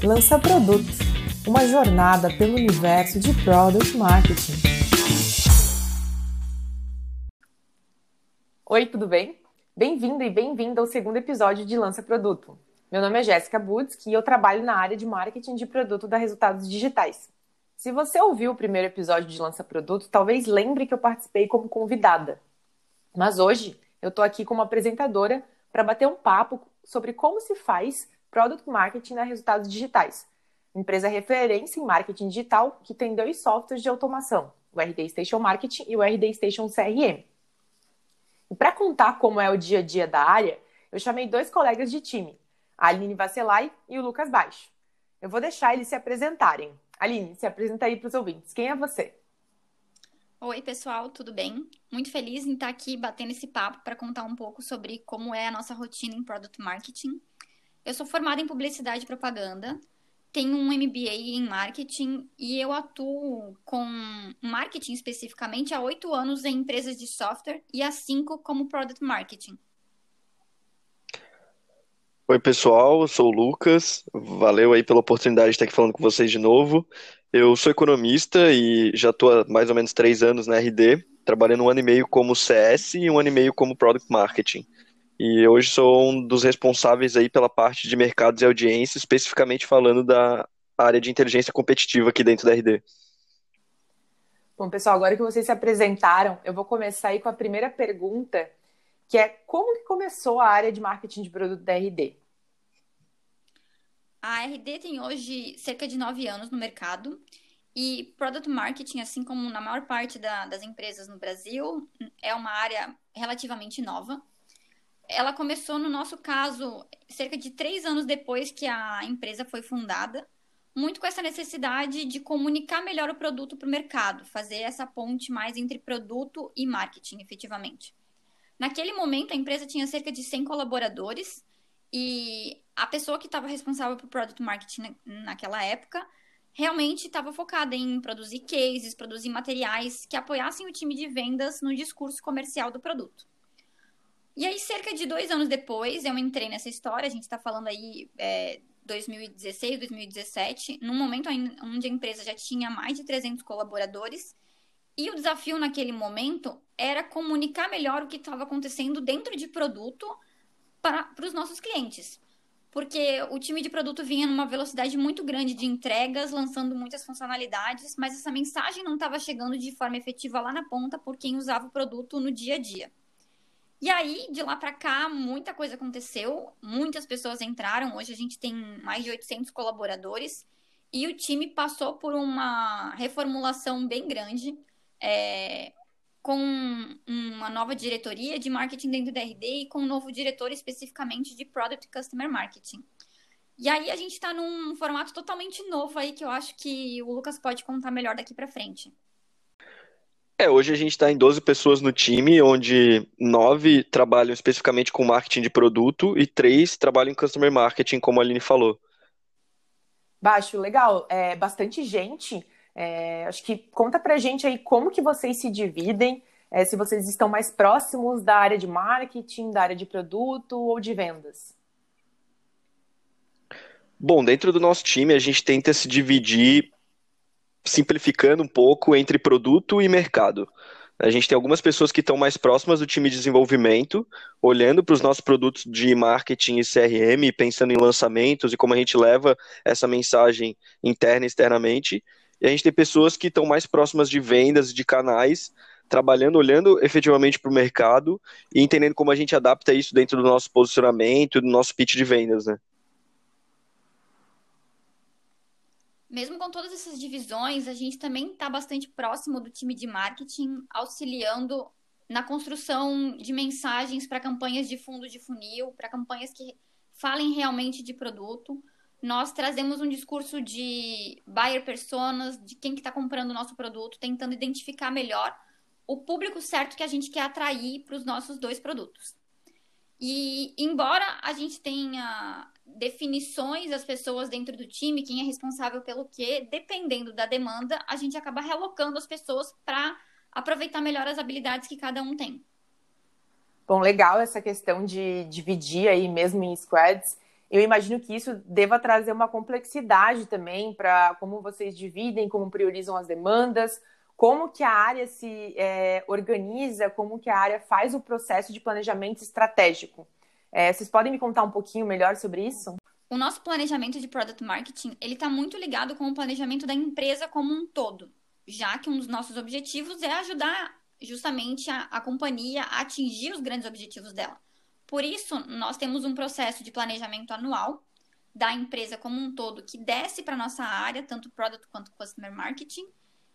Lança Produto, uma jornada pelo universo de Product Marketing. Oi, tudo bem? Bem-vindo e bem-vinda ao segundo episódio de Lança Produto. Meu nome é Jéssica Budski e eu trabalho na área de marketing de produto da Resultados Digitais. Se você ouviu o primeiro episódio de Lança Produto, talvez lembre que eu participei como convidada. Mas hoje eu estou aqui como apresentadora para bater um papo sobre como se faz Product Marketing na Resultados Digitais, empresa referência em marketing digital que tem dois softwares de automação, o RD Station Marketing e o RD Station CRM. E para contar como é o dia a dia da área, eu chamei dois colegas de time, a Aline Vacelai e o Lucas Baixo. Eu vou deixar eles se apresentarem. Aline, se apresenta aí para os ouvintes. Quem é você? Oi, pessoal, tudo bem? Muito feliz em estar aqui batendo esse papo para contar um pouco sobre como é a nossa rotina em Product Marketing. Eu sou formada em Publicidade e Propaganda, tenho um MBA em Marketing e eu atuo com marketing especificamente há oito anos em empresas de software e há cinco como Product Marketing. Oi, pessoal, eu sou o Lucas. Valeu aí pela oportunidade de estar aqui falando com vocês de novo. Eu sou economista e já estou há mais ou menos três anos na RD, trabalhando um ano e meio como CS e um ano e meio como Product Marketing. E hoje sou um dos responsáveis aí pela parte de mercados e audiência, especificamente falando da área de inteligência competitiva aqui dentro da RD. Bom, pessoal, agora que vocês se apresentaram, eu vou começar aí com a primeira pergunta, que é como que começou a área de marketing de produto da RD? A RD tem hoje cerca de nove anos no mercado e Product Marketing, assim como na maior parte da, das empresas no Brasil, é uma área relativamente nova. Ela começou, no nosso caso, cerca de três anos depois que a empresa foi fundada, muito com essa necessidade de comunicar melhor o produto para o mercado, fazer essa ponte mais entre produto e marketing, efetivamente. Naquele momento, a empresa tinha cerca de 100 colaboradores e a pessoa que estava responsável por product marketing naquela época realmente estava focada em produzir cases, produzir materiais que apoiassem o time de vendas no discurso comercial do produto. E aí, cerca de dois anos depois, eu entrei nessa história, a gente está falando aí é, 2016, 2017, num momento onde a empresa já tinha mais de 300 colaboradores e o desafio naquele momento era comunicar melhor o que estava acontecendo dentro de produto para, para os nossos clientes. Porque o time de produto vinha numa velocidade muito grande de entregas, lançando muitas funcionalidades, mas essa mensagem não estava chegando de forma efetiva lá na ponta por quem usava o produto no dia a dia. E aí, de lá para cá, muita coisa aconteceu, muitas pessoas entraram. Hoje a gente tem mais de 800 colaboradores e o time passou por uma reformulação bem grande é, com uma nova diretoria de marketing dentro da RD e com um novo diretor especificamente de Product Customer Marketing. E aí a gente está num formato totalmente novo aí que eu acho que o Lucas pode contar melhor daqui para frente. É, hoje a gente está em 12 pessoas no time, onde nove trabalham especificamente com marketing de produto e três trabalham em customer marketing, como a Aline falou. Baixo, legal. É bastante gente. É, acho que conta pra gente aí como que vocês se dividem, é, se vocês estão mais próximos da área de marketing, da área de produto ou de vendas. Bom, dentro do nosso time a gente tenta se dividir, simplificando um pouco, entre produto e mercado. A gente tem algumas pessoas que estão mais próximas do time de desenvolvimento, olhando para os nossos produtos de marketing e CRM, pensando em lançamentos e como a gente leva essa mensagem interna e externamente. E a gente tem pessoas que estão mais próximas de vendas, de canais, trabalhando, olhando efetivamente para o mercado e entendendo como a gente adapta isso dentro do nosso posicionamento, do nosso pitch de vendas, né? Mesmo com todas essas divisões, a gente também está bastante próximo do time de marketing, auxiliando na construção de mensagens para campanhas de fundo de funil, para campanhas que falem realmente de produto nós trazemos um discurso de buyer personas, de quem que está comprando o nosso produto, tentando identificar melhor o público certo que a gente quer atrair para os nossos dois produtos. E embora a gente tenha definições das pessoas dentro do time, quem é responsável pelo quê, dependendo da demanda, a gente acaba relocando as pessoas para aproveitar melhor as habilidades que cada um tem. Bom, legal essa questão de dividir aí mesmo em squads. Eu imagino que isso deva trazer uma complexidade também para como vocês dividem, como priorizam as demandas, como que a área se é, organiza, como que a área faz o processo de planejamento estratégico. É, vocês podem me contar um pouquinho melhor sobre isso? O nosso planejamento de product marketing ele está muito ligado com o planejamento da empresa como um todo, já que um dos nossos objetivos é ajudar justamente a, a companhia a atingir os grandes objetivos dela. Por isso, nós temos um processo de planejamento anual da empresa como um todo que desce para nossa área, tanto product quanto customer marketing,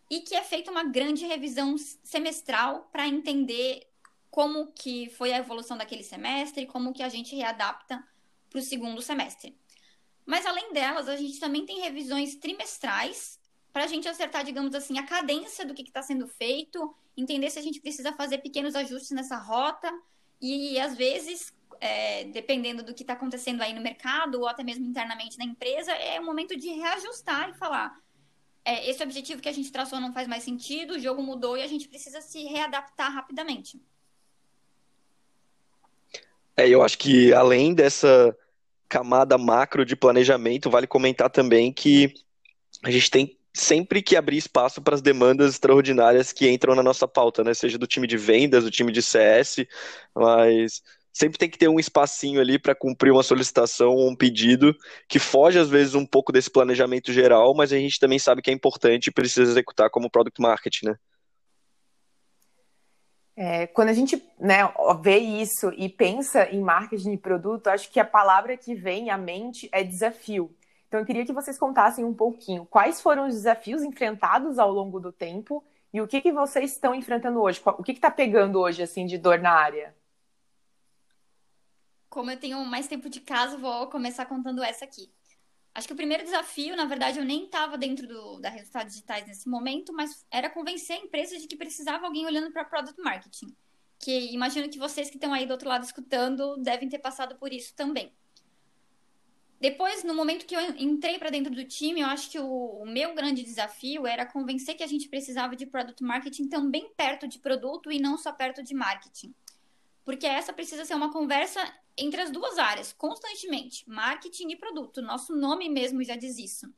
e que é feita uma grande revisão semestral para entender como que foi a evolução daquele semestre, como que a gente readapta para o segundo semestre. Mas além delas, a gente também tem revisões trimestrais para a gente acertar, digamos assim, a cadência do que está sendo feito, entender se a gente precisa fazer pequenos ajustes nessa rota e às vezes, é, dependendo do que está acontecendo aí no mercado ou até mesmo internamente na empresa, é o momento de reajustar e falar: é, esse objetivo que a gente traçou não faz mais sentido, o jogo mudou e a gente precisa se readaptar rapidamente. É, eu acho que além dessa camada macro de planejamento, vale comentar também que a gente tem sempre que abrir espaço para as demandas extraordinárias que entram na nossa pauta, né? Seja do time de vendas, do time de CS, mas sempre tem que ter um espacinho ali para cumprir uma solicitação ou um pedido que foge às vezes um pouco desse planejamento geral, mas a gente também sabe que é importante e precisa executar como product marketing, né? É, quando a gente né, vê isso e pensa em marketing de produto, acho que a palavra que vem à mente é desafio. Então, eu queria que vocês contassem um pouquinho quais foram os desafios enfrentados ao longo do tempo e o que, que vocês estão enfrentando hoje. O que está pegando hoje assim de dor na área? Como eu tenho mais tempo de casa, vou começar contando essa aqui. Acho que o primeiro desafio, na verdade, eu nem estava dentro do, da Resultados Digitais nesse momento, mas era convencer a empresa de que precisava alguém olhando para Product Marketing. Que imagino que vocês que estão aí do outro lado escutando devem ter passado por isso também. Depois, no momento que eu entrei para dentro do time, eu acho que o, o, meu grande desafio era convencer que a gente precisava de product marketing também perto de produto e não só perto de marketing. Porque essa precisa ser uma conversa entre as duas áreas, constantemente, marketing e produto. Nosso nome mesmo já diz isso.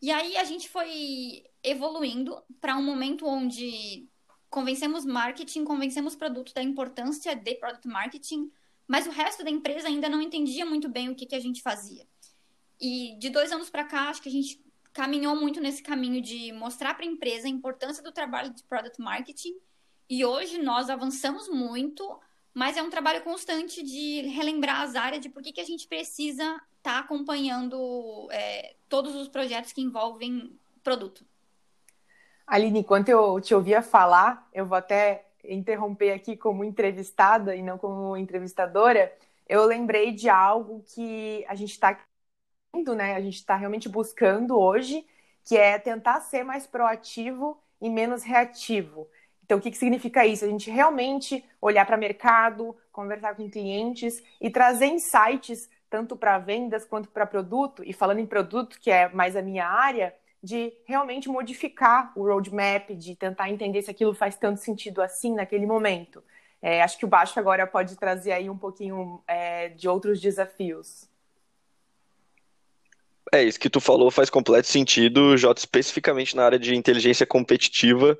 E aí a gente foi evoluindo para um momento onde convencemos marketing, convencemos produto da importância de product marketing, mas o resto da empresa ainda não entendia muito bem o que, que a gente fazia. E de dois anos para cá, acho que a gente caminhou muito nesse caminho de mostrar para a empresa a importância do trabalho de product marketing. E hoje nós avançamos muito, mas é um trabalho constante de relembrar as áreas de por que, que a gente precisa estar tá acompanhando é, todos os projetos que envolvem produto. Aline, enquanto eu te ouvia falar, eu vou até interromper aqui como entrevistada e não como entrevistadora, eu lembrei de algo que a gente está né? A gente está realmente buscando hoje, que é tentar ser mais proativo e menos reativo. Então, o que, que significa isso? A gente realmente olhar para o mercado, conversar com clientes e trazer insights tanto para vendas quanto para produto. E falando em produto, que é mais a minha área, de realmente modificar o roadmap, de tentar entender se aquilo faz tanto sentido assim naquele momento. É, acho que o baixo agora pode trazer aí um pouquinho é, de outros desafios. É, isso que tu falou faz completo sentido, Jota, especificamente na área de inteligência competitiva,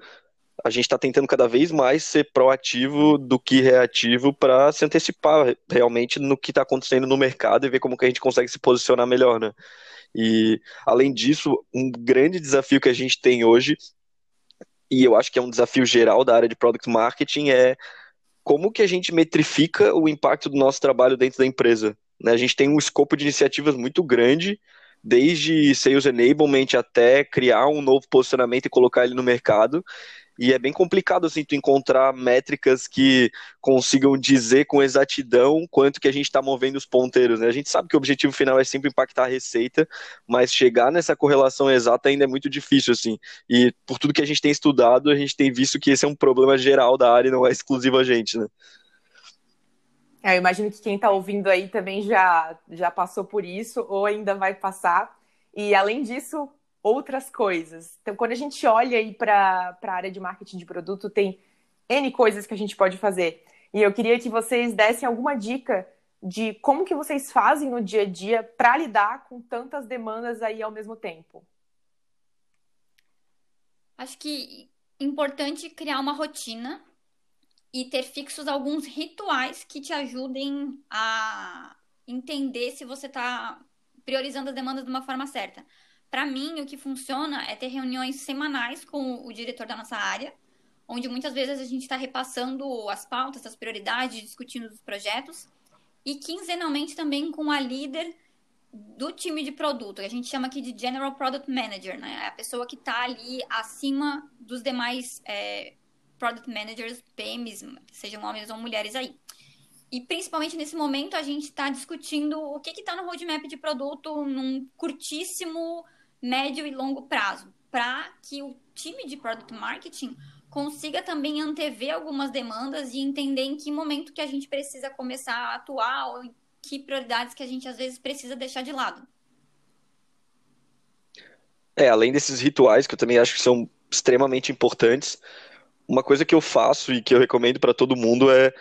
a gente está tentando cada vez mais ser proativo do que reativo para se antecipar realmente no que está acontecendo no mercado e ver como que a gente consegue se posicionar melhor, né? E, além disso, um grande desafio que a gente tem hoje, e eu acho que é um desafio geral da área de product marketing, é como que a gente metrifica o impacto do nosso trabalho dentro da empresa. Né? A gente tem um escopo de iniciativas muito grande, desde sales enablement até criar um novo posicionamento e colocar ele no mercado. E é bem complicado assim tu encontrar métricas que consigam dizer com exatidão quanto que a gente está movendo os ponteiros. Né? A gente sabe que o objetivo final é sempre impactar a receita, mas chegar nessa correlação exata ainda é muito difícil assim. E por tudo que a gente tem estudado, a gente tem visto que esse é um problema geral da área, não é exclusivo a gente, né? É, eu imagino que quem está ouvindo aí também já, já passou por isso ou ainda vai passar. E além disso, outras coisas. Então, quando a gente olha aí para a área de marketing de produto, tem N coisas que a gente pode fazer. E eu queria que vocês dessem alguma dica de como que vocês fazem no dia a dia para lidar com tantas demandas aí ao mesmo tempo. Acho que importante criar uma rotina e ter fixos alguns rituais que te ajudem a entender se você está priorizando as demandas de uma forma certa. Para mim, o que funciona é ter reuniões semanais com o diretor da nossa área, onde muitas vezes a gente está repassando as pautas, as prioridades, discutindo os projetos, e quinzenalmente também com a líder do time de produto, que a gente chama aqui de General Product Manager, né? É a pessoa que está ali acima dos demais é, Product Managers, PMs, sejam homens ou mulheres aí. E principalmente nesse momento a gente está discutindo o que está no roadmap de produto num curtíssimo, médio e longo prazo, para que o time de Product Marketing consiga também antever algumas demandas e entender em que momento que a gente precisa começar a atuar ou em que prioridades que a gente às vezes precisa deixar de lado. É, além desses rituais que eu também acho que são extremamente importantes, uma coisa que eu faço e que eu recomendo para todo mundo é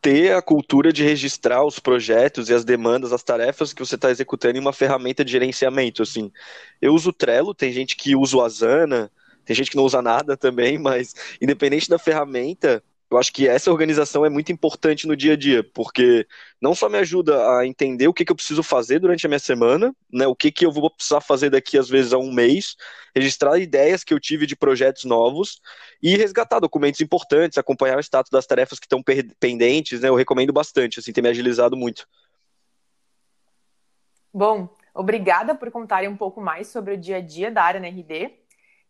ter a cultura de registrar os projetos e as demandas, as tarefas que você está executando em uma ferramenta de gerenciamento. Assim, eu uso o Trello, tem gente que usa o Asana, tem gente que não usa nada também, mas independente da ferramenta, eu acho que essa organização é muito importante no dia a dia, porque não só me ajuda a entender o que, que eu preciso fazer durante a minha semana, né, o que, que eu vou precisar fazer daqui às vezes a um mês, registrar ideias que eu tive de projetos novos e resgatar documentos importantes, acompanhar o status das tarefas que estão pendentes, né, eu recomendo bastante, assim, tem me agilizado muito. Bom, obrigada por contarem um pouco mais sobre o dia a dia da área na RD.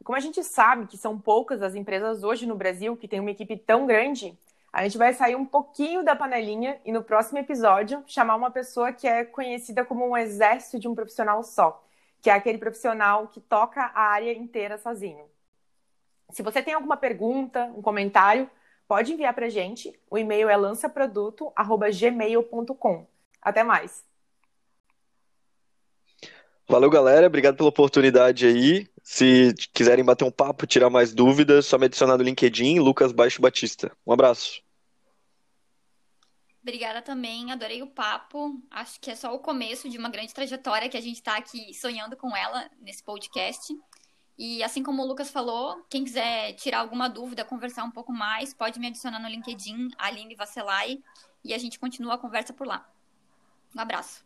Como a gente sabe que são poucas as empresas hoje no Brasil que têm uma equipe tão grande, a gente vai sair um pouquinho da panelinha e no próximo episódio chamar uma pessoa que é conhecida como um exército de um profissional só, que é aquele profissional que toca a área inteira sozinho. Se você tem alguma pergunta, um comentário, pode enviar para a gente. O e-mail é lançaproduto@gmail.com. Até mais. Valeu, galera. Obrigado pela oportunidade aí. Se quiserem bater um papo, tirar mais dúvidas, só me adicionar no LinkedIn, Lucas Baixo Batista. Um abraço. Obrigada também, adorei o papo. Acho que é só o começo de uma grande trajetória que a gente está aqui sonhando com ela nesse podcast. E assim como o Lucas falou, quem quiser tirar alguma dúvida, conversar um pouco mais, pode me adicionar no LinkedIn, Aline Vasselai, e a gente continua a conversa por lá. Um abraço.